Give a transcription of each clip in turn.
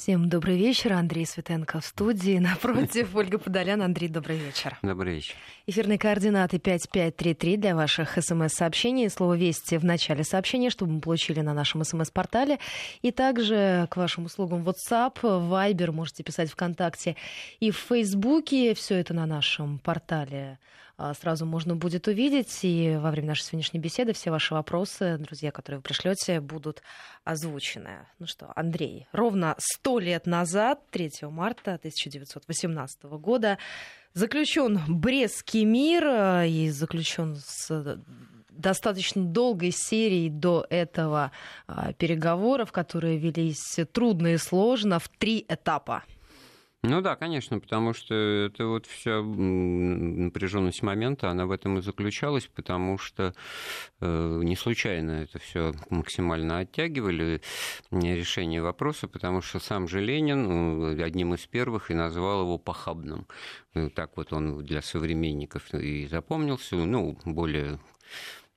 Всем добрый вечер. Андрей Светенко в студии. Напротив, Ольга Подолян. Андрей, добрый вечер. Добрый вечер. Эфирные координаты 5533 для ваших смс-сообщений. Слово «Вести» в начале сообщения, чтобы мы получили на нашем смс-портале. И также к вашим услугам WhatsApp, Viber, можете писать ВКонтакте и в Фейсбуке. Все это на нашем портале сразу можно будет увидеть. И во время нашей сегодняшней беседы все ваши вопросы, друзья, которые вы пришлете, будут озвучены. Ну что, Андрей, ровно сто лет назад, 3 марта 1918 года, заключен Брестский мир э, и заключен с достаточно долгой серией до этого а, переговоров, которые велись трудно и сложно в три этапа. Ну да, конечно, потому что это вот вся напряженность момента, она в этом и заключалась, потому что э, не случайно это все максимально оттягивали решение вопроса, потому что сам же Ленин э, одним из первых и назвал его похабным. Э, так вот он для современников и запомнился, ну, более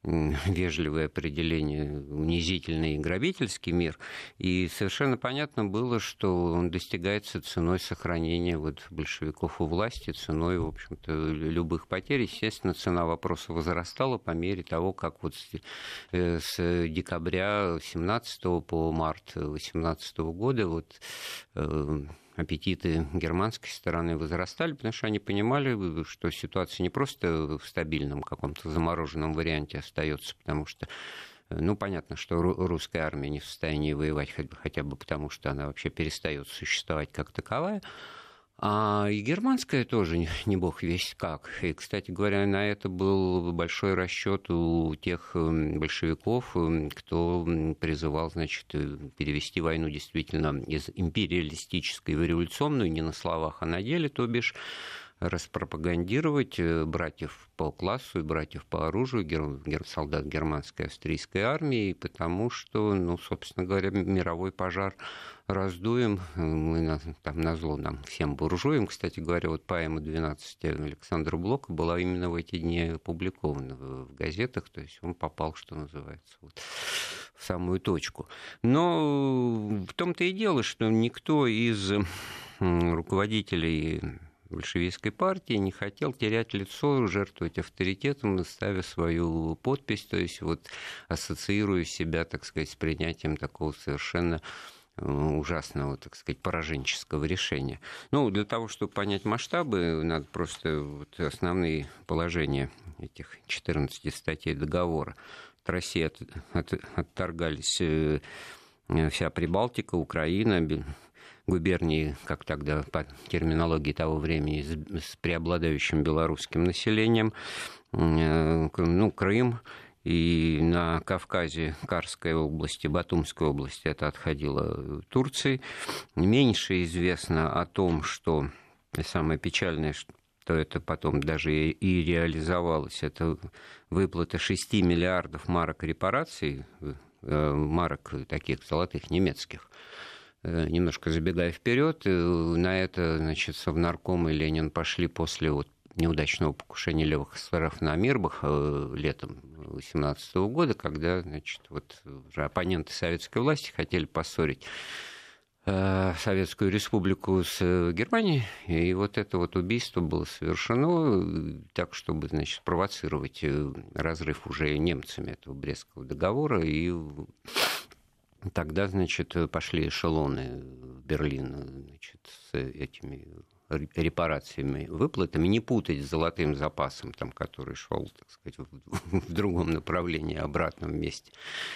вежливое определение, унизительный грабительский мир. И совершенно понятно было, что он достигается ценой сохранения вот большевиков у власти, ценой, в общем-то, любых потерь. Естественно, цена вопроса возрастала по мере того, как вот с э, декабря 17 по март 18 года вот э, аппетиты германской стороны возрастали, потому что они понимали, что ситуация не просто в стабильном каком-то замороженном варианте остается, потому что ну, понятно, что русская армия не в состоянии воевать хотя бы потому, что она вообще перестает существовать как таковая. А и германская тоже не, бог весь как. И, кстати говоря, на это был большой расчет у тех эм, большевиков, эм, кто призывал, значит, э, перевести войну действительно из империалистической в революционную, не на словах, а на деле, то бишь распропагандировать э, братьев по классу и братьев по оружию, гер, солдат германской австрийской армии, потому что, ну, собственно говоря, мировой пожар раздуем, мы там на зло нам всем буржуям. Кстати говоря, вот поэма 12 Александра Блока была именно в эти дни опубликована в газетах, то есть он попал, что называется, вот, в самую точку. Но в том-то и дело, что никто из руководителей большевистской партии не хотел терять лицо, жертвовать авторитетом, ставя свою подпись, то есть вот ассоциируя себя, так сказать, с принятием такого совершенно э, ужасного, так сказать, пораженческого решения. Ну, для того, чтобы понять масштабы, надо просто вот основные положения этих 14 статей договора. От России от, от, отторгались э, вся Прибалтика, Украина, губернии, как тогда по терминологии того времени, с преобладающим белорусским населением, э, ну, Крым, и на Кавказе, Карской области, Батумской области это отходило Турции. Меньше известно о том, что самое печальное, что это потом даже и реализовалось, это выплата 6 миллиардов марок репараций, э, марок таких золотых немецких, немножко забегая вперед, э, на это, значит, Совнарком и Ленин пошли после вот неудачного покушения левых эсеров на Мирбах э, летом 18 года, когда, значит, вот уже оппоненты советской власти хотели поссорить Советскую Республику с Германией, и вот это вот убийство было совершено так, чтобы, значит, провоцировать разрыв уже немцами этого Брестского договора, и Тогда, значит, пошли эшелоны в Берлин значит, с этими репарациями, выплатами, не путать с золотым запасом, там, который шел, так сказать, в, в другом направлении, обратном месте,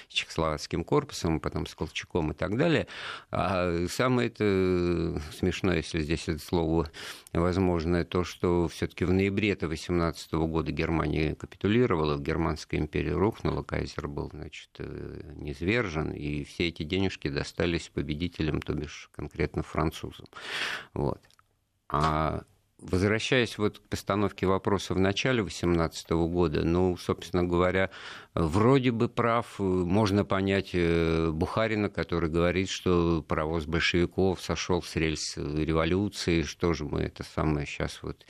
с Чехословацким корпусом, потом с Колчаком и так далее. А самое это смешное, если здесь это слово возможно, то, что все-таки в ноябре 18 года Германия капитулировала, Германская империя рухнула, кайзер был, значит, э, низвержен, и все эти денежки достались победителям, то бишь конкретно французам. Вот. А Возвращаясь вот к постановке вопроса в начале 2018 года, ну, собственно говоря, вроде бы прав, можно понять э, Бухарина, который говорит, что паровоз большевиков сошел с рельс революции, что же мы это самое сейчас вот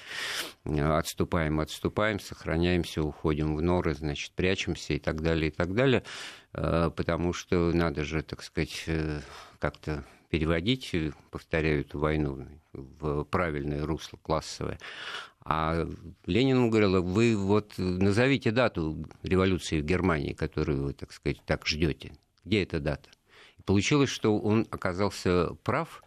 отступаем, отступаем, сохраняемся, уходим в норы, значит, прячемся и так далее, и так далее, э, потому что надо же, так сказать, э, как-то переводить, повторяю, эту войну в правильное русло классовое. А Ленин ему говорил, вы вот назовите дату революции в Германии, которую вы, так сказать, так ждете. Где эта дата? И получилось, что он оказался прав,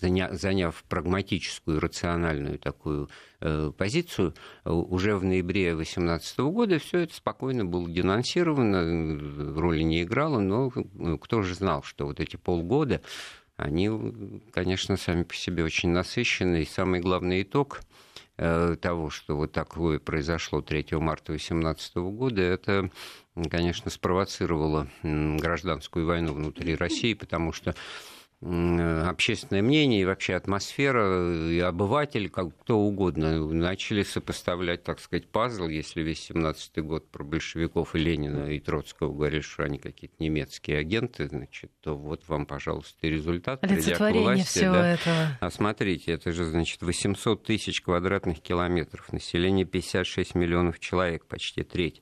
заняв прагматическую, рациональную такую э, позицию, уже в ноябре 2018 года все это спокойно было денонсировано, роли не играло, но ну, кто же знал, что вот эти полгода, они, конечно, сами по себе очень насыщенные. И самый главный итог э, того, что вот такое произошло 3 марта 2018 года, это, конечно, спровоцировало гражданскую войну внутри России, потому что общественное мнение и вообще атмосфера, и обыватель, как кто угодно, начали сопоставлять, так сказать, пазл, если весь 17 год про большевиков и Ленина и Троцкого говорили, что они какие-то немецкие агенты, значит, то вот вам, пожалуйста, результат, придя к власти. Да. этого. А смотрите, это же, значит, 800 тысяч квадратных километров, население 56 миллионов человек, почти треть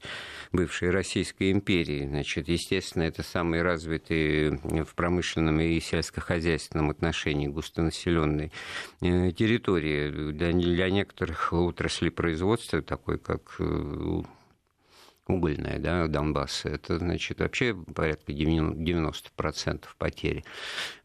бывшей Российской империи. Значит, естественно, это самые развитые в промышленном и сельскохозяйственном сельскохозяйственном отношении густонаселенной э, территории. Для, для некоторых отраслей производства, такой как э, угольная, да, Донбасс, это, значит, вообще порядка 90% потери.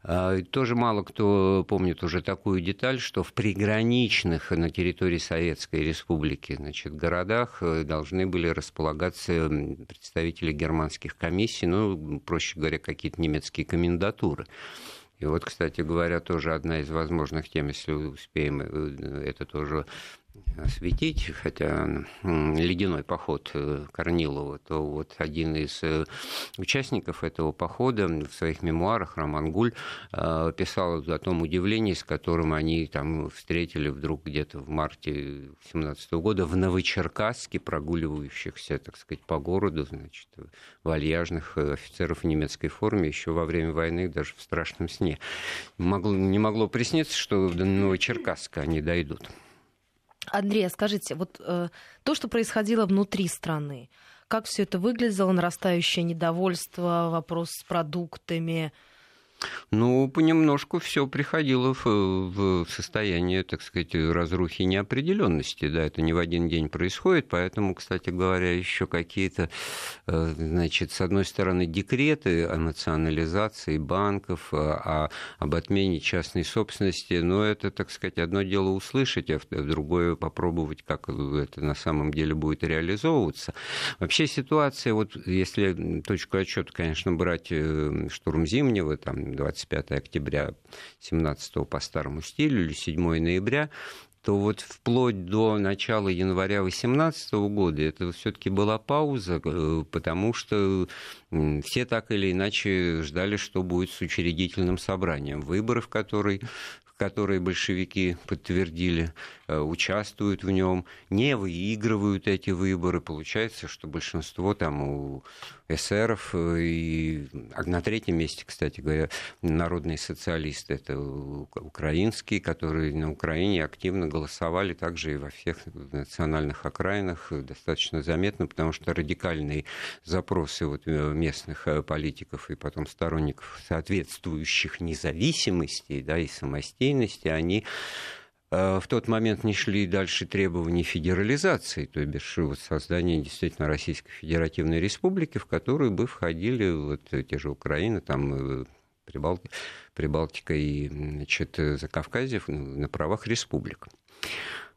А, тоже мало кто помнит уже такую деталь, что в приграничных на территории Советской Республики, значит, городах э, должны были располагаться представители германских комиссий, ну, проще говоря, какие-то немецкие комендатуры. И вот, кстати говоря, тоже одна из возможных тем, если успеем э, это тоже осветить, хотя ледяной поход э, Корнилова, то вот один из э, участников этого похода в своих мемуарах, Роман Гуль, э, писал о том удивлении, с которым они там встретили вдруг где-то в марте 17 года в Новочеркасске прогуливающихся, так сказать, по городу, значит, вальяжных офицеров в немецкой форме еще во время войны, даже в страшном сне. Могло, не могло присниться, что до Новочеркасска они дойдут. Андрей, а скажите, вот э, то, что происходило внутри страны, как все это выглядело, нарастающее недовольство, вопрос с продуктами, ну, понемножку все приходило в, в состояние, так сказать, разрухи и неопределенности. Да, это не в один день происходит, поэтому, кстати говоря, еще какие-то, э, значит, с одной стороны, декреты о национализации банков, о, об отмене частной собственности, но это, так сказать, одно дело услышать, а другое попробовать, как это на самом деле будет реализовываться. Вообще ситуация, вот если точку отчета, конечно, брать э, штурм Зимнего, там, 25 октября 17 по старому стилю или 7 ноября, то вот вплоть до начала января 2018 года это все-таки была пауза, э, потому что все так или иначе ждали, что будет с учредительным собранием выборов, который которые большевики подтвердили, участвуют в нем, не выигрывают эти выборы. Получается, что большинство там у эсеров э, и на третьем месте, кстати говоря, народные социалисты. Это украинские, которые на Украине активно голосовали также и во всех национальных окраинах достаточно заметно, потому что радикальные запросы вот э, местных политиков и потом сторонников соответствующих независимости да, и самостийности партийности, они э, в тот момент не шли дальше требований федерализации, то бишь вот создания действительно Российской Федеративной Республики, в которую бы входили вот те же Украина, там э, Прибалти, Прибалтика и значит, Закавказье на правах республик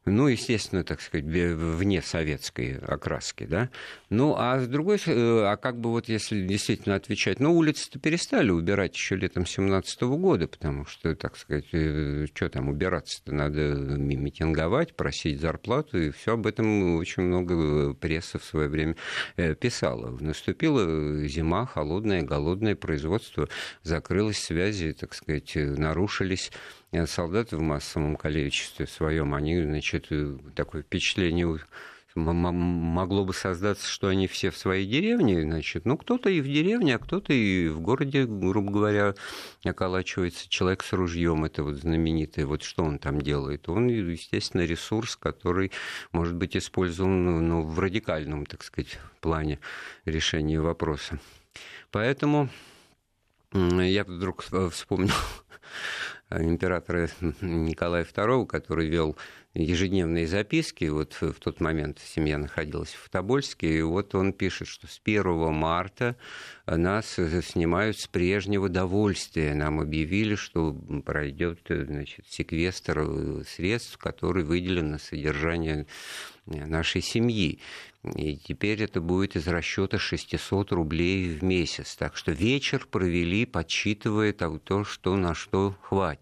ну, естественно, так сказать, вне советской окраски, да. Ну, а с другой стороны, а как бы вот если действительно отвечать, ну, улицы-то перестали убирать еще летом 17 года, потому что, так сказать, э, что там убираться-то, надо митинговать, просить зарплату, и все об этом очень много пресса в свое время э, писала. Наступила зима, холодное, голодное производство, закрылось связи, так сказать, нарушились Э, солдаты в массовом количестве своем, они, значит, э, такое впечатление могло бы создаться, что они все в своей деревне, значит, ну, кто-то и в деревне, а кто-то и в городе, грубо говоря, околачивается человек с ружьем, это вот знаменитый, вот что он там делает? Он, естественно, ресурс, который может быть использован ну, в радикальном, так сказать, плане решения вопроса. Поэтому Я вдруг вспомнил императора Николая II, который вел ежедневные записки. Вот в тот момент семья находилась в Тобольске, и вот он пишет, что с 1 марта нас снимают с прежнего довольствия. Нам объявили, что пройдет значит, секвестр средств, который выделен на содержание нашей семьи. И теперь это будет из расчета 600 рублей в месяц. Так что вечер провели, подсчитывая то, что на что хватит.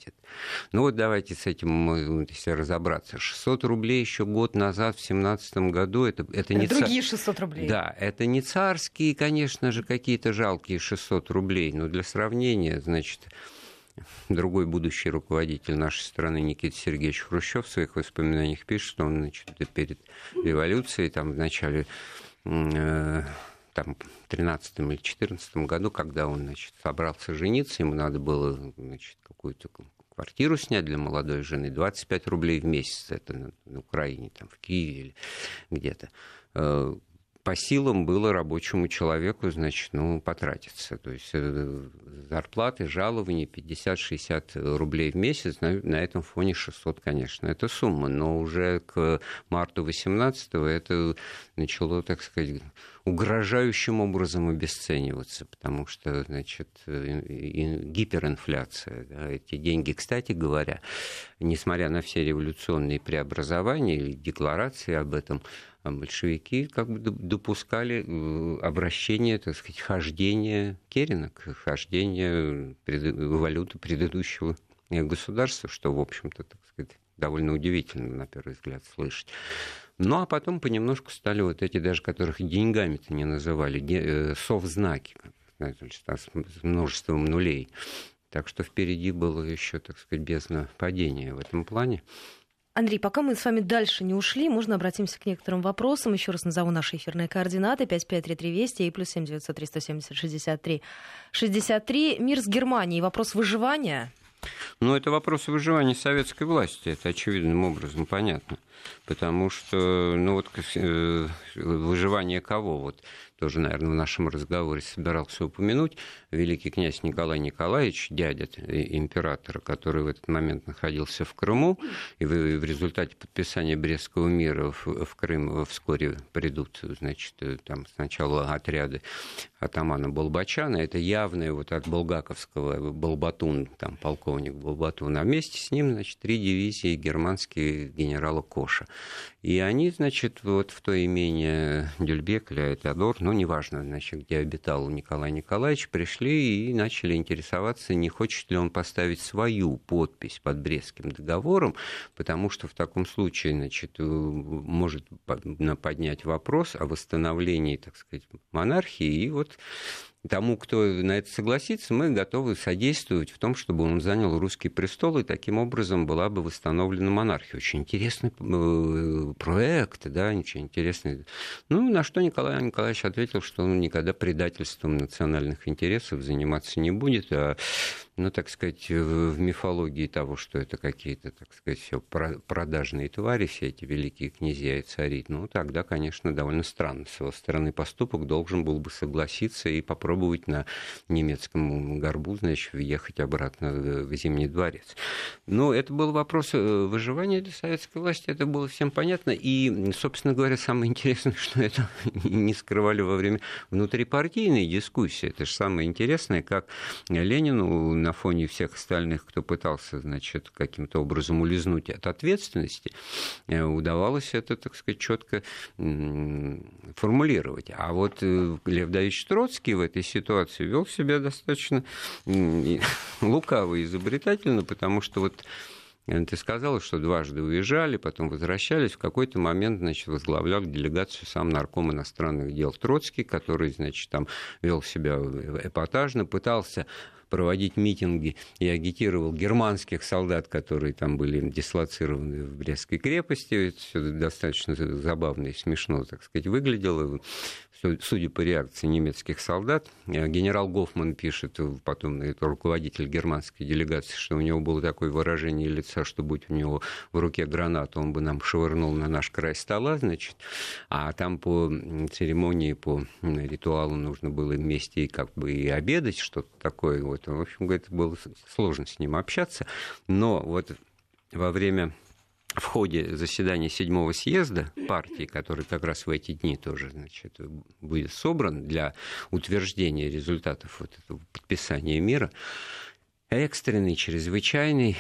Ну вот давайте с этим, если разобраться. 600 рублей еще год назад, в 2017 году, это, это, не... Другие 600 рублей. Да, это не царские, конечно же, какие-то жалкие 600 рублей. Но для сравнения, значит, другой будущий руководитель нашей страны Никита Сергеевич Хрущев в своих воспоминаниях пишет, что он значит, перед революцией, там, в начале э, там, 13 или 14 году, когда он значит, собрался жениться, ему надо было значит, какую-то квартиру снять для молодой жены, 25 рублей в месяц, это на, Украине, там, в Киеве или где-то. Э, по силам было рабочему человеку, значит, ну, потратиться. То есть э, зарплаты, жалования 50-60 рублей в месяц, на, на этом фоне 600, конечно, это сумма. Но уже к марту 18 это начало, так сказать, угрожающим образом обесцениваться, потому что, значит, гиперинфляция, да, эти деньги, кстати говоря, несмотря на все революционные преобразования или декларации об этом, а большевики как бы допускали э, обращение, так сказать, хождение Керина, хождение валюты предыдущего государства, что, в общем-то, так сказать, довольно удивительно, на первый взгляд, слышать. Ну, а потом понемножку стали вот эти, даже которых деньгами-то не называли, э, совзнаки, с множеством нулей. Так что впереди было еще, так сказать, бездна падения в этом плане. Андрей, пока мы с вами дальше не ушли, можно обратимся к некоторым вопросам. Еще раз назову наши эфирные координаты. 553320 и плюс 7900 370 63 63. Мир с Германией. Вопрос выживания. Ну, это вопрос выживания советской власти. Это очевидным образом понятно. Потому что, ну вот, э, выживание кого? Вот тоже, наверное, в нашем разговоре собирался упомянуть, великий князь Николай Николаевич, дядя императора, который в этот момент находился в Крыму, и в, результате подписания Брестского мира в, Крым вскоре придут, значит, там сначала отряды атамана Болбачана, это явное вот от Булгаковского Болбатун, там полковник Болбатун, а вместе с ним, значит, три дивизии германские генерала Коша. И они, значит, вот в то имение Дюльбек или Теодор, ну, неважно, значит, где обитал Николай Николаевич, пришли и начали интересоваться, не хочет ли он поставить свою подпись под Брестским договором, потому что в таком случае, значит, может поднять вопрос о восстановлении, так сказать, монархии, и вот тому, кто на это согласится, мы готовы содействовать в том, чтобы он занял русский престол, и таким образом была бы восстановлена монархия. Очень интересный э, проект, да, очень интересный. Ну, на что Николай Николаевич ответил, что он никогда предательством национальных интересов заниматься не будет, а ну, так сказать, в мифологии того, что это какие-то, так сказать, все продажные твари, все эти великие князья и цари, ну, тогда, конечно, довольно странно. С его стороны поступок должен был бы согласиться и попробовать на немецком горбу, значит, въехать обратно в Зимний дворец. Но это был вопрос э, выживания для советской власти, это было всем понятно. И, собственно говоря, самое интересное, что это не скрывали во время внутрипартийной дискуссии. Это же самое интересное, как Ленину на фоне всех остальных, кто пытался, значит, каким-то образом улизнуть от ответственности, э, удавалось это, так сказать, четко формулировать. А вот э, Лев Давидович Троцкий в этой ситуации вел себя достаточно лукаво и изобретательно, потому что вот э, ты сказала, что дважды уезжали, потом возвращались. В какой-то момент, значит, возглавлял делегацию сам нарком иностранных дел Троцкий, который, значит, там вел себя эпатажно, пытался проводить митинги и агитировал германских солдат, которые там были дислоцированы в Брестской крепости. Это все достаточно забавно и смешно, так сказать, выглядело судя по реакции немецких солдат, э, генерал Гофман пишет, э, потом это руководитель германской делегации, что у него было такое выражение лица, что будь у него в руке граната, он бы нам швырнул на наш край стола, значит, а там по церемонии, по ритуалу нужно было вместе как бы и обедать, что-то такое, Вот. В общем, говорит, было сложно с ним общаться. Но вот во время в ходе заседания седьмого съезда партии, который как раз в эти дни тоже значит, будет собран для утверждения результатов вот этого подписания мира, экстренный, чрезвычайный,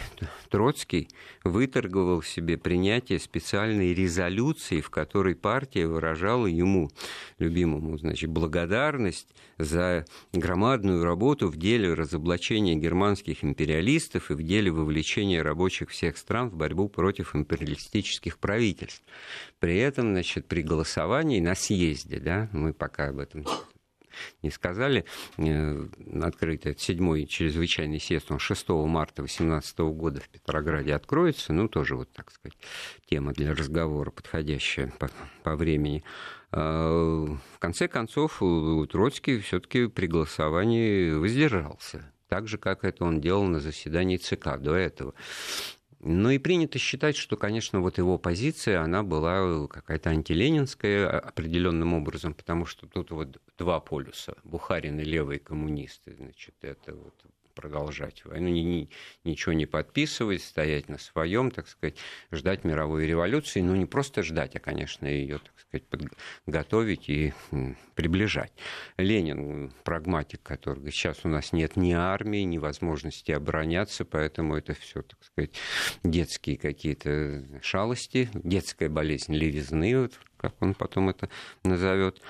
Троцкий выторговал себе принятие специальной резолюции, в которой партия выражала ему, любимому, значит, благодарность за громадную работу в деле разоблачения германских империалистов и в деле вовлечения рабочих всех стран в борьбу против империалистических правительств. При этом, значит, при голосовании на съезде, да, мы пока об этом не сказали, э, открытый этот седьмой чрезвычайный съезд, он 6 марта 2018 года в Петрограде откроется, ну, тоже вот, так сказать, тема для разговора подходящая по, по времени. А, в конце концов, Троцкий все-таки при голосовании воздержался так же, как это он делал на заседании ЦК до этого. Ну и принято считать, что, конечно, вот его позиция, она была какая-то антиленинская определенным образом, потому что тут вот два полюса. Бухарин и левые коммунисты, значит, это вот продолжать войну, ни, ни, ничего не подписывать, стоять на своем, так сказать, ждать мировой революции. Ну, не просто ждать, а, конечно, ее, так сказать, подготовить и приближать. Ленин, прагматик, который сейчас у нас нет ни армии, ни возможности обороняться, поэтому это все, так сказать, детские какие-то шалости, детская болезнь левизны, вот, как он потом это назовет.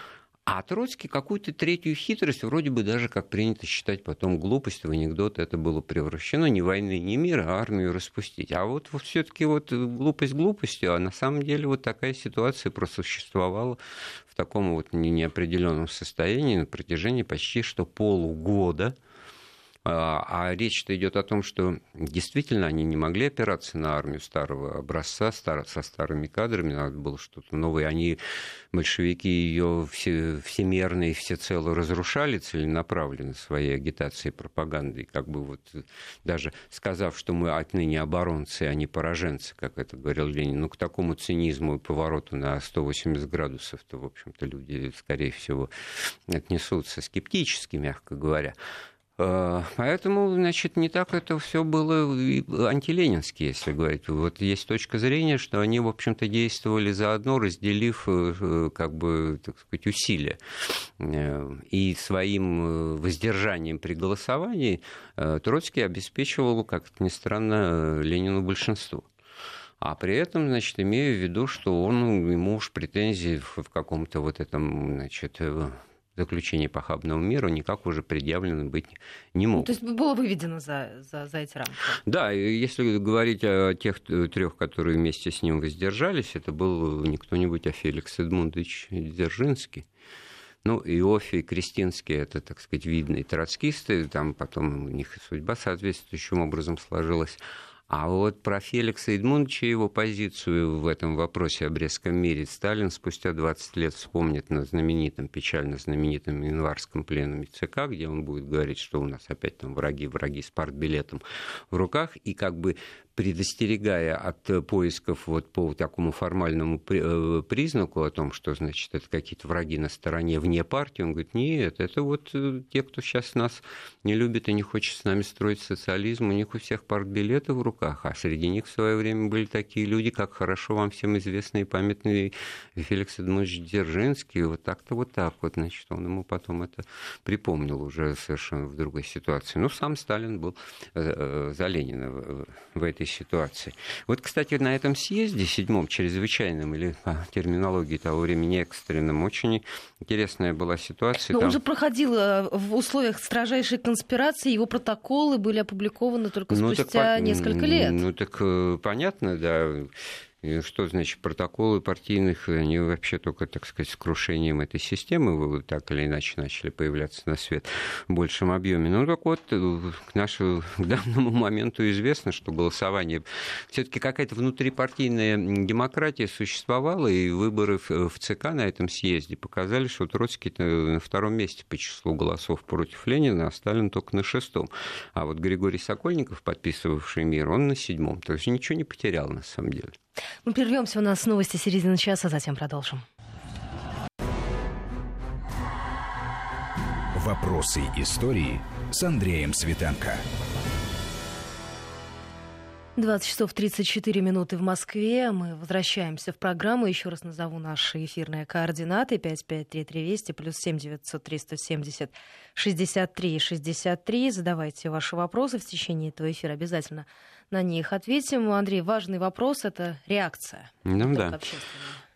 А Троцкий какую-то третью хитрость, вроде бы даже, как принято считать потом глупость, в анекдот это было превращено, не войны, не мира, а армию распустить. А вот, вот все-таки вот глупость глупостью, а на самом деле вот такая ситуация просуществовала в таком вот неопределенном состоянии на протяжении почти что полугода. А, а речь-то идет о том, что действительно они не могли опираться на армию старого образца, со старыми кадрами, надо было что-то новое. Они, большевики, ее все, всемерно и всецело разрушали целенаправленно своей агитацией и пропагандой. Как бы вот даже сказав, что мы отныне оборонцы, а не пораженцы, как это говорил Ленин, ну, к такому цинизму и повороту на 180 градусов-то, в общем-то, люди, скорее всего, отнесутся скептически, мягко говоря. Э, поэтому, значит, не так это все было антиленински, если говорить. Вот есть точка зрения, что они, в общем-то, действовали заодно, разделив, э, как бы, так сказать, усилия. Э, и своим воздержанием при голосовании Троцкий обеспечивал, как ни странно, Ленину большинство. А при этом, значит, имея в виду, что он, ему уж претензий в каком-то вот этом, значит, заключение похабного мира никак уже предъявлено быть не мог. Ну, то есть было выведено за, за, за эти рамки? Да, если говорить о тех трех, которые вместе с ним воздержались, это был не кто-нибудь, а Феликс Эдмундович Дзержинский. Ну, Иофий и Кристинский, это, так сказать, видные троцкисты, там потом у них судьба соответствующим образом сложилась. А вот про Феликса Эдмундовича его позицию в этом вопросе о Брестском мире Сталин спустя 20 лет вспомнит на знаменитом, печально знаменитом январском пленуме ЦК, где он будет говорить, что у нас опять там враги, враги с партбилетом в руках, и как бы предостерегая от э, поисков вот по такому формальному э, признаку о том, что, значит, это какие-то враги на стороне вне партии, он говорит, нет, это вот э, те, кто сейчас нас не любит и не хочет с нами строить социализм, у них у всех партбилеты в руках, а среди них в свое время были такие люди, как хорошо вам всем известный и памятный Феликс Эдмундович Дзержинский, вот так-то вот так вот, значит, он ему потом это припомнил уже совершенно в другой ситуации. Ну, сам Сталин был за Ленина в этой этой ситуации. Вот, кстати, на этом съезде, седьмом, чрезвычайном, или по терминологии того времени экстренном, очень интересная была ситуация. Но Там... он же проходил э, в условиях строжайшей конспирации, его протоколы были опубликованы только ну, спустя так, несколько лет. Ну так э, понятно, да. И что значит протоколы партийных, они вообще только, так сказать, с крушением этой системы так или иначе начали появляться на свет в большем объеме. Ну так вот, к нашему к данному моменту известно, что голосование, все-таки какая-то внутрипартийная демократия существовала, и выборы в ЦК на этом съезде показали, что Троцкий на втором месте по числу голосов против Ленина, а Сталин только на шестом. А вот Григорий Сокольников, подписывавший мир, он на седьмом. То есть ничего не потерял на самом деле. Мы прервемся, у нас новости середины часа, затем продолжим. Вопросы истории с Андреем Светенко. 20 часов 34 минуты в Москве. Мы возвращаемся в программу. Еще раз назову наши эфирные координаты. 553320 плюс 7903 170 63 63. Задавайте ваши вопросы в течение этого эфира. Обязательно на них ответим. Андрей, важный вопрос — это реакция. Ну да.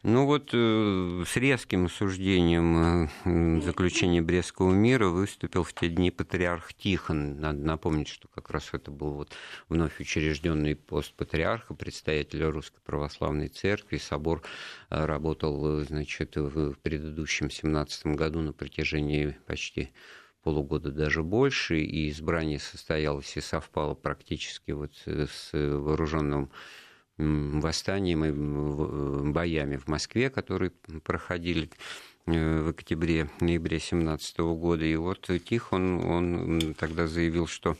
Ну вот э, с резким осуждением э, заключения Брестского мира выступил в те дни патриарх Тихон. Надо напомнить, что как раз это был вот вновь учрежденный пост патриарха, предстоятеля Русской Православной Церкви. Собор э, работал значит, в предыдущем 17 году на протяжении почти полугода даже больше, и избрание состоялось и совпало практически вот с вооруженным восстанием и боями в Москве, которые проходили э, в октябре-ноябре 2017 года. И вот Тихон, он тогда заявил, что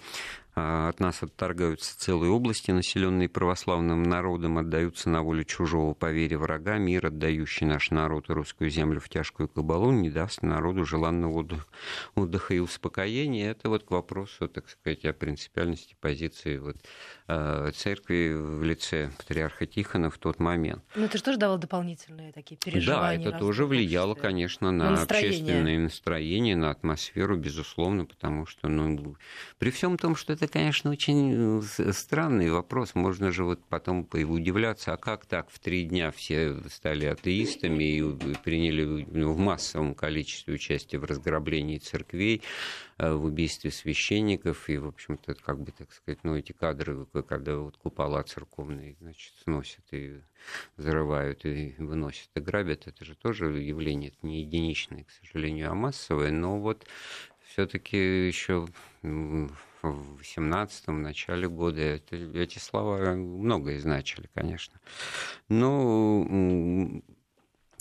от нас отторгаются целые области, населенные православным народом, отдаются на волю чужого по вере врага. Мир, отдающий наш народ и русскую землю в тяжкую кабалу, не даст народу желанного отдыха, и успокоения. Это вот к вопросу, так сказать, о принципиальности позиции вот, а, церкви в лице патриарха Тихона в тот момент. Но это же тоже давало дополнительные такие переживания. Да, это тоже влияло, конечно, на, на общественное настроение, на атмосферу, безусловно, потому что ну, при всем том, что это конечно, очень э, странный вопрос. Можно же вот потом удивляться, а как так? В три дня все стали атеистами и приняли ну, в массовом количестве участие в разграблении церквей, э, в убийстве священников, и, в общем-то, как бы, так сказать, ну, эти кадры, когда вот купола церковные, значит, сносят и взрывают, и выносят, и грабят, это же тоже явление, это не единичное, к сожалению, а массовое, но вот все-таки еще в 18-м, начале года. Это, эти слова многое значили, конечно. Но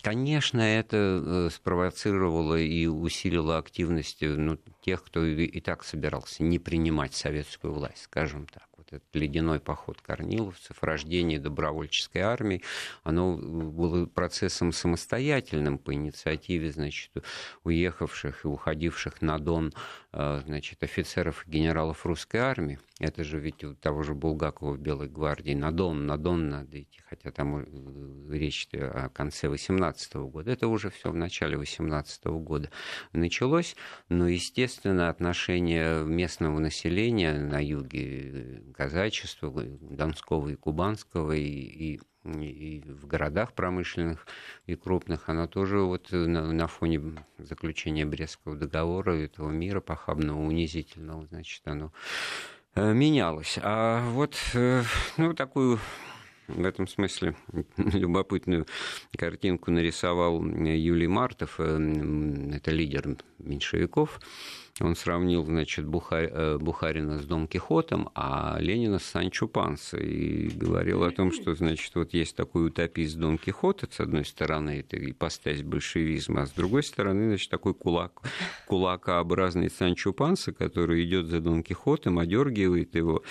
Конечно, это э, спровоцировало и усилило активность ну, тех, кто и так собирался не принимать советскую власть, скажем так вот этот ледяной поход корниловцев, рождение добровольческой армии, оно было процессом самостоятельным по инициативе, значит, уехавших и уходивших на Дон, э, значит, офицеров и генералов русской армии. Это же ведь у того же Булгакова в Белой гвардии на Дон, на Дон надо идти, хотя там э, речь о конце 18 года. Это уже все в начале 18 года началось, но, естественно, отношение местного населения на юге казачества Донского и Кубанского, и, и, и в городах промышленных и крупных, она тоже вот на, на фоне заключения Брестского договора, этого мира похабного, унизительного, значит, оно э, менялось. А вот, э, ну, такую в этом смысле любопытную картинку нарисовал Юлий Мартов, э, это лидер меньшевиков, он сравнил, значит. Э, Бухарина с Дон Кихотом, а Ленина с Санчо Панса. И говорил о том, что, значит, вот есть такой утопист Дон Кихота, с одной стороны, это ипостась большевизма, а с другой стороны, значит, такой кулак, кулакообразный Санчо Панса, который идет за Дон Кихотом, одергивает его.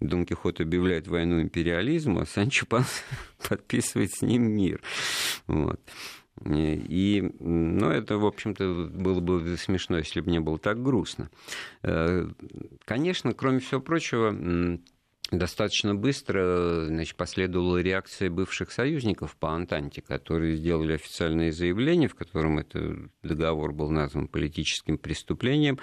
Дон Кихот объявляет войну империализму, а Санчо Панса подписывает с ним мир. Вот. И, ну, это, в общем-то, было бы смешно, если бы не было так грустно. Э, конечно, кроме всего прочего, достаточно быстро значит, последовала реакция бывших союзников по Антанте, которые сделали официальное заявление, в котором этот договор был назван политическим преступлением,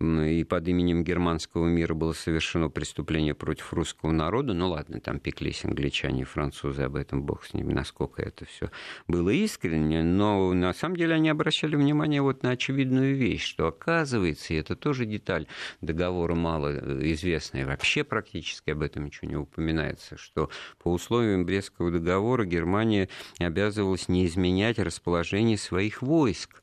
и под именем германского мира было совершено преступление против русского народа. Ну ладно, там пеклись англичане и французы, об этом бог с ними, насколько это все было искренне. Но на самом деле они обращали внимание вот на очевидную вещь, что оказывается, и это тоже деталь договора мало известная, вообще практически об этом ничего не упоминается, что по условиям Брестского договора Германия обязывалась не изменять расположение своих войск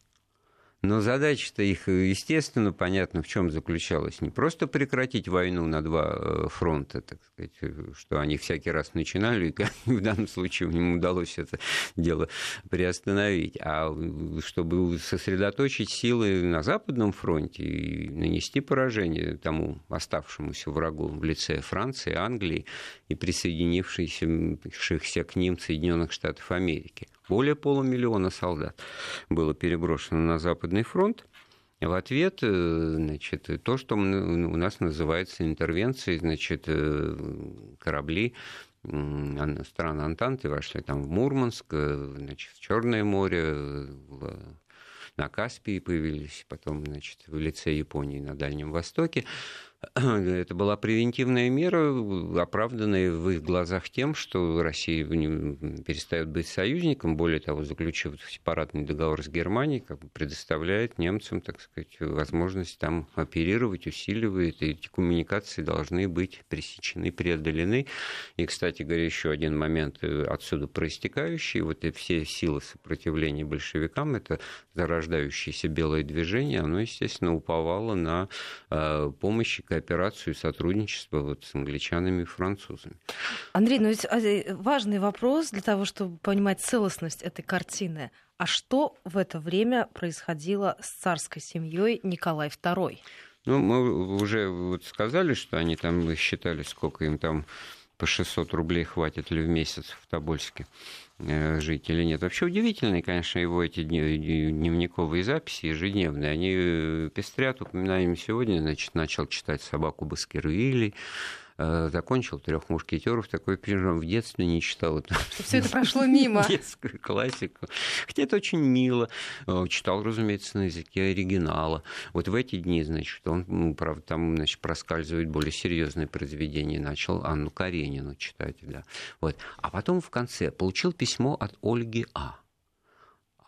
но задача-то их, естественно, понятно, в чем заключалась. Не просто прекратить войну на два э, фронта, так сказать, что они всякий раз начинали, и в данном случае им удалось это дело приостановить, а чтобы сосредоточить силы на Западном фронте и нанести поражение тому оставшемуся врагу в лице Франции, Англии и присоединившихся к ним Соединенных Штатов Америки. Более полумиллиона солдат было переброшено на Западный фронт. В ответ, э, значит, то, что у нас называется интервенцией, значит, э, корабли стран Антанты вошли там в Мурманск, э, значит, в Черное море, на Каспии появились, потом, значит, в лице Японии на Дальнем Востоке. Это была превентивная мера, оправданная в их глазах тем, что Россия перестает быть союзником, более того, заключив сепаратный договор с Германией, как бы предоставляет немцам, так сказать, возможность там оперировать, усиливает, и эти коммуникации должны быть пресечены, преодолены. И, кстати говоря, еще один момент э, отсюда проистекающий, вот и все силы сопротивления большевикам, это зарождающееся белое движение, оно, естественно, уповало на э, помощь кооперацию и сотрудничество вот с англичанами и французами. Андрей, ну ведь а, э, важный вопрос для того, чтобы понимать целостность этой картины. А что в это время происходило с царской семьей Николай II? Ну, мы уже вот сказали, что они там считали, сколько им там по 600 рублей хватит ли в месяц в Тобольске. Э, жить или нет. Вообще удивительные, конечно, его эти дневниковые записи ежедневные. Они э, пестрят упоминанием сегодня, значит, начал читать «Собаку Баскервилли», Э, закончил трех мушкетеров, такой пижам в детстве не читал. Все это прошло мимо. Детскую классику. Хотя это очень мило. Э, читал, разумеется, на языке оригинала. Вот в эти дни, значит, он, ну, правда, там, значит, проскальзывает более серьезное произведение. Начал Анну Каренину читать, да. Вот. А потом в конце получил письмо от Ольги А.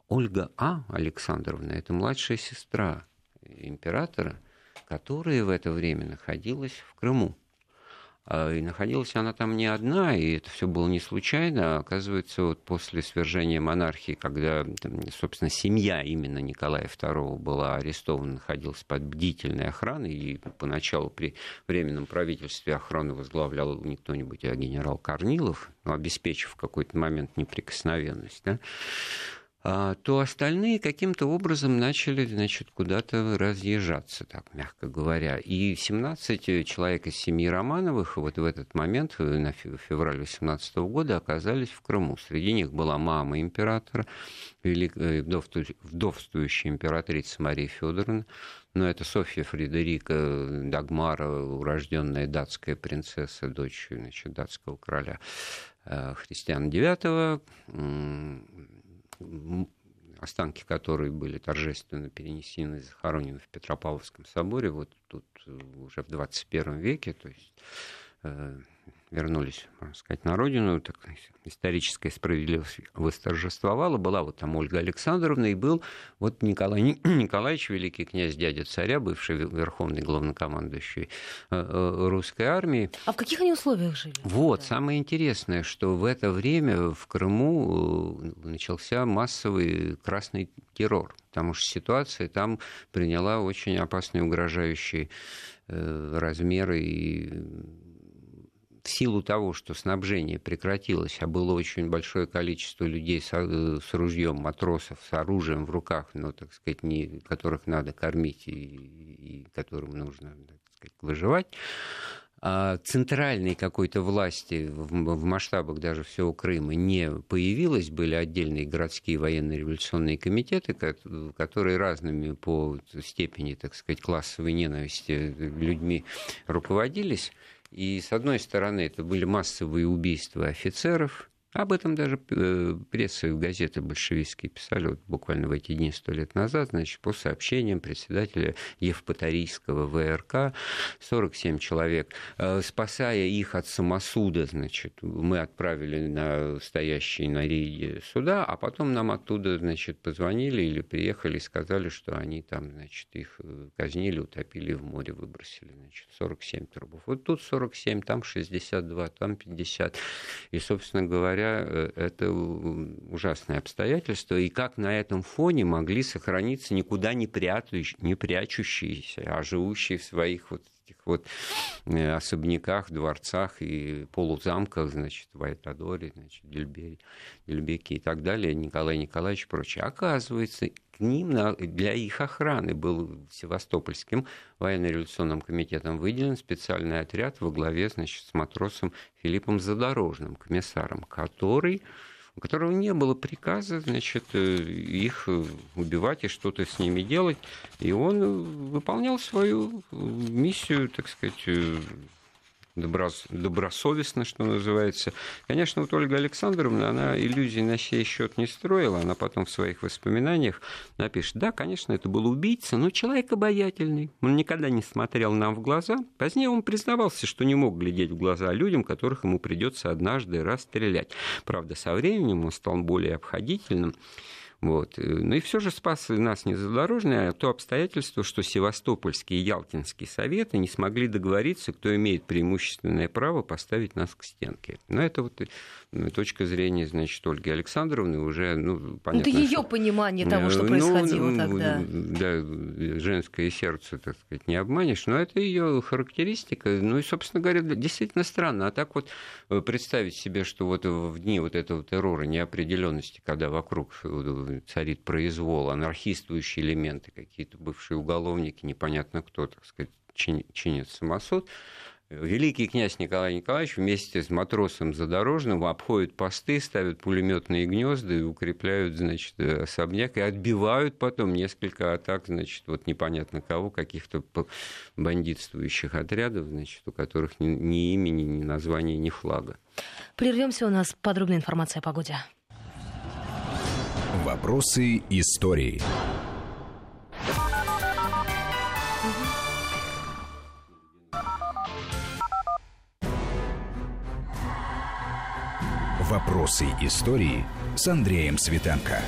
Ольга А. Александровна, это младшая сестра императора, которая в это время находилась в Крыму. А, и находилась она там не одна, и это все было не случайно. Оказывается, вот после свержения монархии, когда, собственно, семья именно Николая II была арестована, находилась под бдительной охраной, и поначалу при Временном правительстве охрану возглавлял не кто-нибудь, а генерал Корнилов, ну, обеспечив в какой-то момент неприкосновенность, да, а, то остальные каким-то образом начали, значит, куда-то разъезжаться, так мягко говоря. И 17 человек из семьи Романовых вот в этот момент, э, на февраль 18 года, оказались в Крыму. Среди них была мама императора. Э, вдовствующая императрица Мария Федоровна, но это Софья Фредерика Дагмара, урожденная датская принцесса, дочь значит, датского короля э, Христиана IX, останки которой были торжественно перенесены и захоронены в Петропавловском соборе, вот тут э, уже в 21 веке, то есть э, вернулись, можно сказать, на родину, так, историческая справедливость восторжествовала, была вот там Ольга Александровна, и был вот Николай Николаевич, великий князь дядя царя, бывший верховный главнокомандующий э, э, русской армии. А в каких они условиях жили? Вот, самое интересное, что в это время в Крыму э, начался массовый красный террор, потому что ситуация там приняла очень опасные, угрожающие размеры и в силу того, что снабжение прекратилось, а было очень большое количество людей с, э, с ружьем, матросов, с оружием в руках, но, так сказать, не, которых надо кормить и, и которым нужно так сказать, выживать, а центральной какой-то власти в, масштабах даже всего Крыма не появилось, были отдельные городские военно-революционные комитеты, которые разными по степени, так сказать, классовой ненависти людьми руководились. И, с одной стороны, это были массовые убийства офицеров, об этом даже э, пресса и газеты большевистские писали вот буквально в эти дни, сто лет назад, значит, по сообщениям председателя Евпаторийского ВРК, 47 человек. Э, спасая их от самосуда, значит, мы отправили на стоящие на рейде суда, а потом нам оттуда, значит, позвонили или приехали и сказали, что они там, значит, их э, казнили, утопили в море, выбросили, значит, 47 трубов. Вот тут 47, там 62, там 50. И, собственно говоря, говоря, э, это ужасное обстоятельство. И как на этом фоне могли сохраниться никуда не, не прячущиеся, а живущие в своих вот этих вот э, особняках, дворцах и полузамках, значит, в Айтадоре, значит, Дельбеке и так далее, Николай Николаевич и прочее. Оказывается, к ним для их охраны был Севастопольским военно-революционным комитетом выделен специальный отряд во главе значит, с матросом Филиппом Задорожным, комиссаром, который у которого не было приказа, значит, э, их убивать и что-то с ними делать. И он выполнял свою миссию, так сказать, доброс, добросовестно, что называется. Конечно, вот Ольга Александровна, она иллюзий на сей счет не строила, она потом в своих воспоминаниях напишет, да, конечно, это был убийца, но человек обаятельный, он никогда не смотрел нам в глаза. Позднее он признавался, что не мог глядеть в глаза людям, которых ему придется однажды расстрелять. Правда, со временем он стал более обходительным. Вот. Ну и все же спас нас не задорожное, а то обстоятельство, что Севастопольские и Ялтинские советы не смогли договориться, кто имеет преимущественное право поставить нас к стенке. Но это вот точка зрения, значит, Ольги Александровны уже, ну, понятно. Это ее понимание того, что ну, происходило ну, тогда. Да, женское сердце, так сказать, не обманешь, но это ее характеристика. Ну и, собственно говоря, действительно странно. А так вот э, представить себе, что вот в дни вот этого террора, неопределенности, когда вокруг э, царит произвол, анархистующие элементы, какие-то бывшие уголовники, непонятно кто, так сказать, чинит самосуд, Великий князь Николай Николаевич вместе с матросом Задорожным обходят посты, ставят пулеметные гнезда и укрепляют, значит, особняк и отбивают потом несколько атак, значит, вот непонятно кого, каких-то бандитствующих отрядов, значит, у которых ни, ни имени, ни названия, ни флага. Прервемся, у нас подробная информация о погоде. Вопросы истории. Вопросы истории с Андреем Светенко.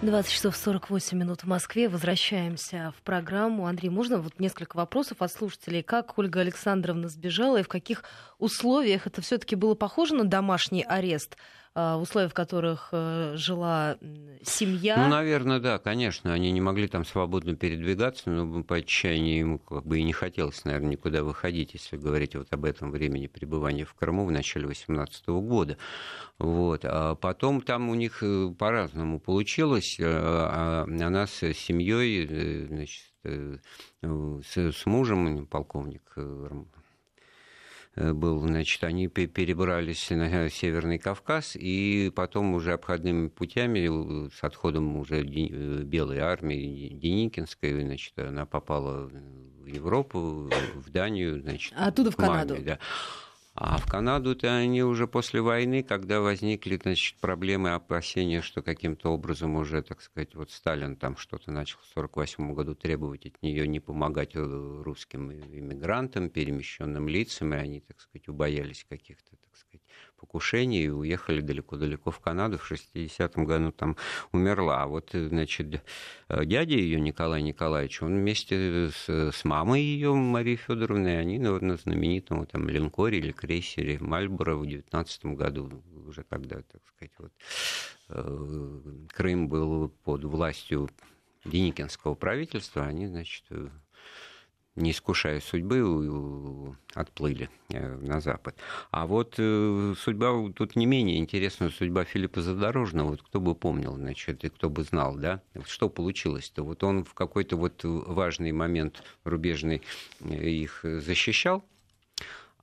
20 часов 48 минут в Москве. Возвращаемся в программу. Андрей, можно вот несколько вопросов от слушателей? Как Ольга Александровна сбежала и в каких условиях это все-таки было похоже на домашний арест? А, условия, в которых э, жила семья. Ну, наверное, да, конечно. Они не могли там свободно передвигаться, но по отчаянию ему как бы и не хотелось, наверное, никуда выходить, если говорить вот об этом времени пребывания в Крыму в начале 18 года. Вот. А потом там у них э, по-разному получилось. Э, а она с семьей, значит, с, с мужем, полковник Э, был, значит, они перебрались на Северный Кавказ, и потом уже обходными путями, с отходом уже э, Белой армии Деникинской, значит, она попала в Европу, в Данию, значит, а оттуда в Канаду. Маме, да. А в Канаду-то они уже после войны, когда возникли значит, проблемы, опасения, что каким-то образом уже, так сказать, вот Сталин там что-то начал в 1948 году требовать от нее не помогать э, русским иммигрантам, перемещенным лицам, и они, так сказать, убоялись каких-то, так сказать, покушений и уехали далеко-далеко в Канаду. В 60-м году там умерла. А вот, значит, дядя ее, Николай Николаевич, он вместе с, с мамой ее, Марией Федоровной, они на, на знаменитом там линкоре или крейсере Мальборо в 19 году, уже когда, так сказать, вот, э, Крым был под властью Деникинского правительства, они, значит, не искушая судьбы, отплыли э, на Запад. А вот э, судьба, тут не менее интересная судьба Филиппа Задорожного, вот кто бы помнил, значит, и кто бы знал, да, что получилось-то. Вот он в какой-то вот важный момент рубежный э, их защищал,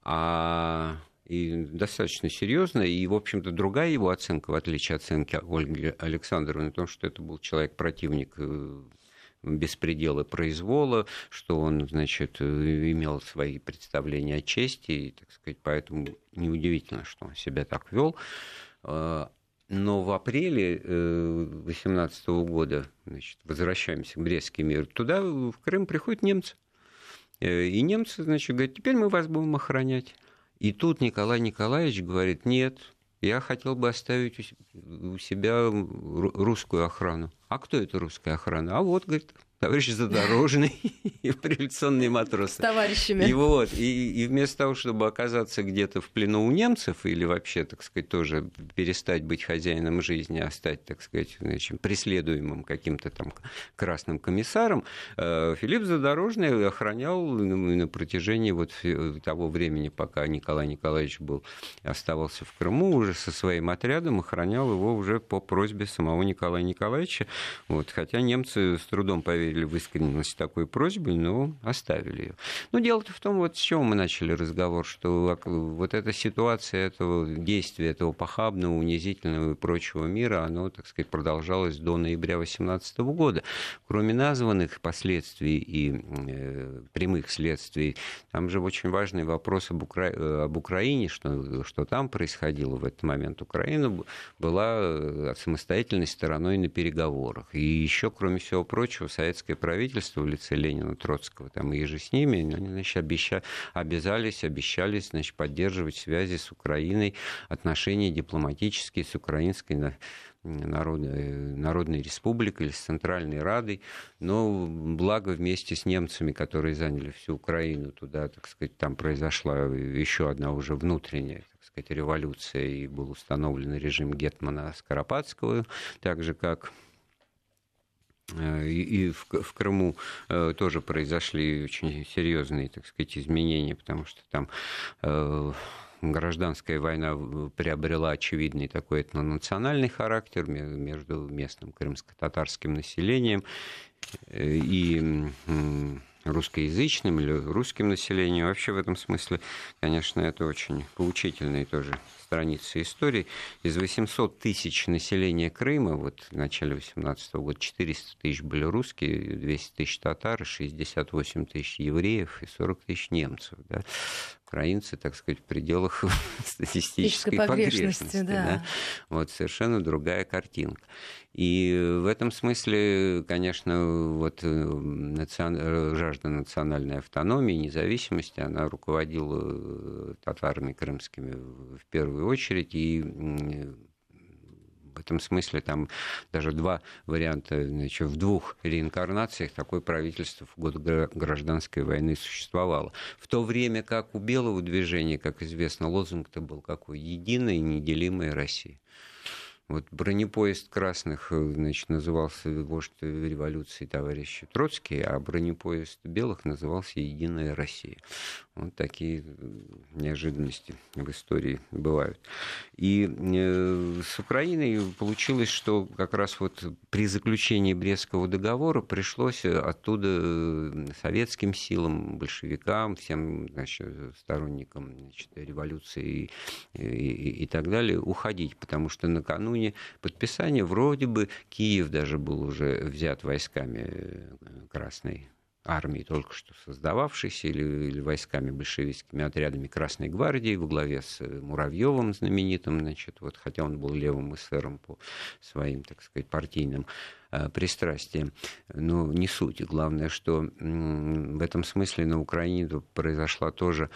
а и достаточно серьезно. И, в общем-то, другая его оценка, в отличие от оценки Ольги Александровны, о том, что это был человек-противник беспредела произвола, что он, значит, имел свои представления о чести, и, так сказать, поэтому неудивительно, что он себя так вел. А, но в апреле 2018 э, года, значит, возвращаемся к Брестский мир, туда, в Крым, приходят немцы. Э, и немцы, значит, говорят, теперь мы вас будем охранять. И тут Николай Николаевич говорит, нет, я хотел бы оставить у себя русскую охрану. А кто это русская охрана? А вот, говорит, товарищ Задорожный и революционные матросы. С товарищами. И вот, и, и вместо того, чтобы оказаться где-то в плену у немцев или вообще, так сказать, тоже перестать быть хозяином жизни, а стать, так сказать, значит, преследуемым каким-то там красным комиссаром, э, Филипп Задорожный охранял на протяжении вот того времени, пока Николай Николаевич был, оставался в Крыму, уже со своим отрядом охранял его уже по просьбе самого Николая Николаевича. Вот, хотя немцы с трудом поверили поверили в искренность такой просьбы, но оставили ее. Но дело-то в том, вот с чего мы начали разговор, что вот эта ситуация этого действия, этого похабного, унизительного и прочего мира, оно, так сказать, продолжалось до ноября 2018 года. Кроме названных последствий и э, прямых следствий, там же очень важный вопрос об, Укра... об Украине, что, что там происходило в этот момент. Украина была э, самостоятельной стороной на переговорах. И еще, кроме всего прочего, советское правительство в лице Ленина, Троцкого, там и же с ними, они значит, обеща... обязались, обещались значит, поддерживать связи с Украиной, отношения дипломатические с украинской Народной, Народной Республикой или с Центральной Радой, но благо вместе с немцами, которые заняли всю Украину, туда, так сказать, там произошла еще одна уже внутренняя так сказать, революция, и был установлен режим Гетмана Скоропадского, так же, как э, и в, Крыму э, тоже произошли очень серьезные, так сказать, изменения, потому что там э, гражданская война приобрела очевидный такой этнонациональный характер между местным крымско-татарским населением э, и русскоязычным или русским населением. Вообще в этом смысле, конечно, это очень поучительные тоже страницы истории. Из 800 тысяч населения Крыма, вот в начале 18 года 400 тысяч были русские, 200 тысяч татар, 68 тысяч евреев и 40 тысяч немцев. Да украинцы, так сказать, в пределах статистической погрешности. погрешности да. Да? Вот совершенно другая картинка. И в этом смысле, конечно, вот э, национ... Жажда национальной автономии, независимости, она руководила э, татарами крымскими в первую очередь, и в этом смысле там даже два варианта, значит, в двух реинкарнациях такое правительство в год гражданской войны существовало. В то время как у белого движения, как известно, лозунг-то был какой? Единая и неделимая Россия. Вот бронепоезд красных, э, значит, назывался вождь революции товарищ Троцкий, а бронепоезд белых назывался «Единая Россия». Вот такие э, неожиданности в истории бывают. И э, с Украиной получилось, что как раз вот при заключении Брестского договора пришлось оттуда советским силам, большевикам, всем значит, сторонникам значит, революции и, и, и так далее уходить, потому что накануне подписания вроде бы Киев даже был уже взят войсками э, Красной армии, только что создававшейся, или, или войсками большевистскими отрядами Красной гвардии во главе с э, Муравьевым знаменитым, значит, вот, хотя он был левым эсером по своим, так сказать, партийным Э, пристрастием. Но не суть. Главное, что в этом смысле на Украине произошла тоже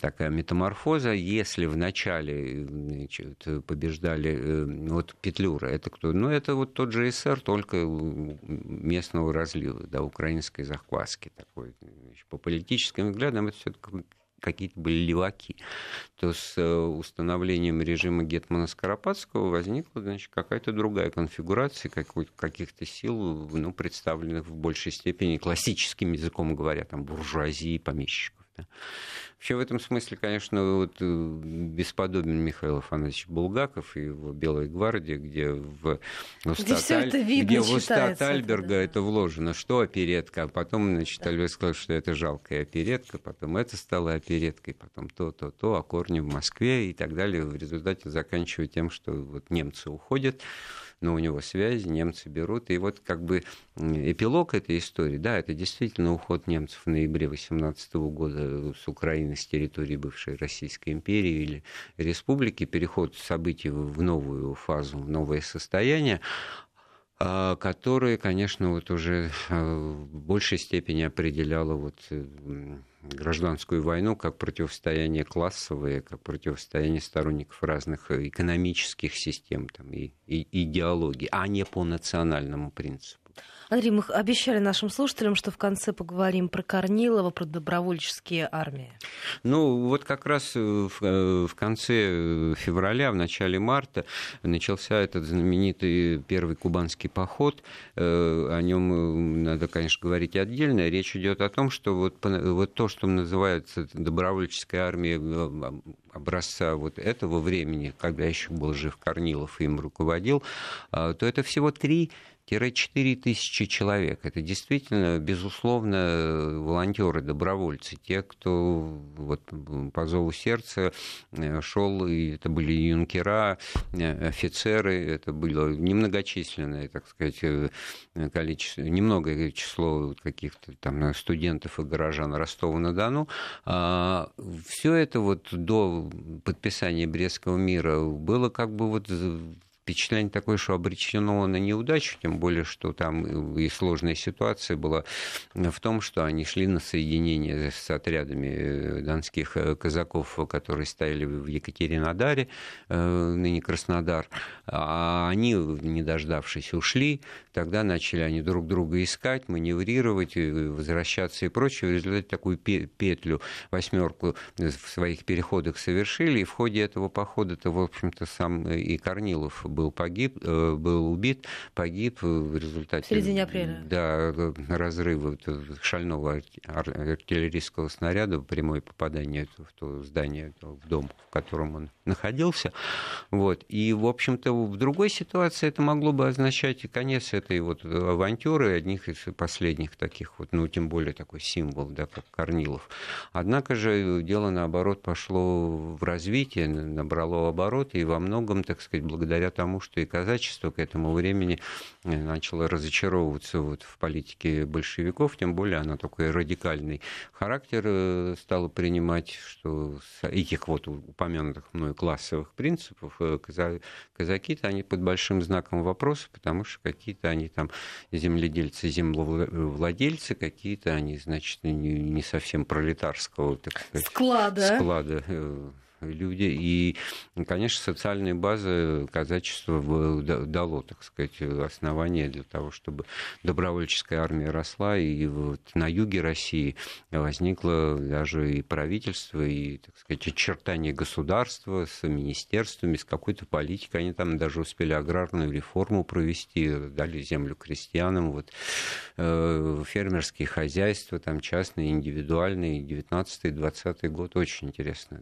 такая метаморфоза. Если вначале значит, побеждали э, вот Петлюра, это кто? Ну, это вот тот же СССР, только местного разлива, да, украинской захватки такой. По политическим взглядам это все какие-то были леваки, то с э, установлением режима Гетмана Скоропадского возникла значит, какая-то другая конфигурация каких-то сил, ну, представленных в большей степени классическим языком говоря, там, буржуазии, помещиков. Вообще в этом смысле, конечно, вот э, бесподобен Михаил Афанасьевич Булгаков и его «Белая гвардия», где в устат, Аль... где в устат Альберга это, да. это вложено, что оперетка, а потом, значит, да. Альберг сказал, что это жалкая оперетка, потом это стало опереткой, потом то, то, то, а корни в Москве и так далее. В результате заканчивая тем, что вот немцы уходят, но у него связи, немцы берут. И вот как бы эпилог этой истории, да, это действительно уход немцев в ноябре 18 года с Украины, с территории бывшей Российской империи или республики, переход событий в новую фазу, в новое состояние а, которое, конечно, вот уже а, в большей степени определяло вот э, гражданскую войну как противостояние классовое, как противостояние сторонников разных экономических систем там, и, и идеологий, а не по национальному принципу. Андрей, мы обещали нашим слушателям, что в конце поговорим про Корнилова, про добровольческие армии. Ну, вот как раз э, в, э, в конце февраля, в начале марта начался этот знаменитый первый кубанский поход. Э, о нем надо, конечно, говорить отдельно. Речь идет о том, что вот, вот то, что называется добровольческая армия образца вот этого времени, когда еще был жив Корнилов и им руководил, то это всего три 4 тысячи человек. Это действительно, безусловно, волонтеры, добровольцы, те, кто вот по зову сердца э, шел, и это были юнкера, э, офицеры, это было немногочисленное, так сказать, э, количество, немногое число каких-то там студентов и горожан Ростова-на-Дону. А, Все это вот до подписания Брестского мира было как бы вот впечатление такое, что обречено на неудачу, тем более, что там и сложная ситуация была в том, что они шли на соединение с отрядами э, донских э, казаков, которые стояли в Екатеринодаре, э, ныне Краснодар, а они, не дождавшись, ушли, тогда начали они друг друга искать, маневрировать, возвращаться и прочее. В результате такую петлю, восьмерку в своих переходах совершили, и в ходе этого похода-то, в общем-то, сам и Корнилов был погиб, э, был убит, погиб в результате... В середине апреля. Да, разрыва шального артиллерийского снаряда, прямое попадание в то здание, в дом, в котором он находился. Вот. И, в общем-то, в другой ситуации это могло бы означать и конец этой вот авантюры, одних из последних таких вот, ну, тем более такой символ, да, как Корнилов. Однако же дело, наоборот, пошло в развитие, набрало обороты, и во многом, так сказать, благодаря тому, потому что и казачество к этому времени э, начало разочаровываться вот в политике большевиков, тем более она такой радикальный характер э, стала принимать, что с этих вот упомянутых мной классовых принципов э, казаки-то они под большим знаком вопроса, потому что какие-то они там земледельцы, землевладельцы, какие-то они, значит, не совсем пролетарского, так сказать, склада, склада люди. И, конечно, социальная база казачества дало, так сказать, основания для того, чтобы добровольческая армия росла. И вот на юге России возникло даже и правительство, и, так сказать, очертания государства с министерствами, с какой-то политикой. Они там даже успели аграрную реформу провести, дали землю крестьянам. Вот, э, фермерские хозяйства, там частные, индивидуальные, 19-20 год, очень интересно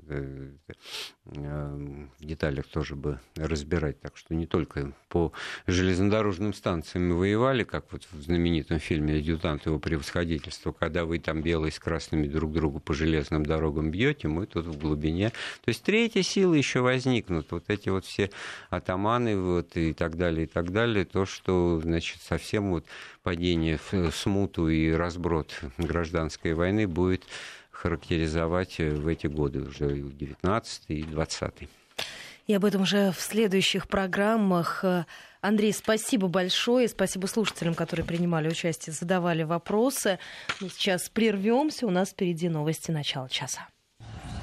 Эм, в деталях тоже бы разбирать. Так что не только по железнодорожным станциям воевали, как вот в знаменитом фильме «Адъютант его превосходительства», когда вы там белые с красными друг другу по железным дорогам бьете, мы тут в глубине. То есть третья сила еще возникнут. Вот эти вот все атаманы вот, и так далее, и так далее. То, что, значит, совсем вот падение в смуту и разброд гражданской войны будет характеризовать э, в эти годы, уже и 19 и 20 и об этом уже в следующих программах. Андрей, спасибо большое. Спасибо слушателям, которые принимали участие, задавали вопросы. Мы сейчас прервемся. У нас впереди новости начала часа.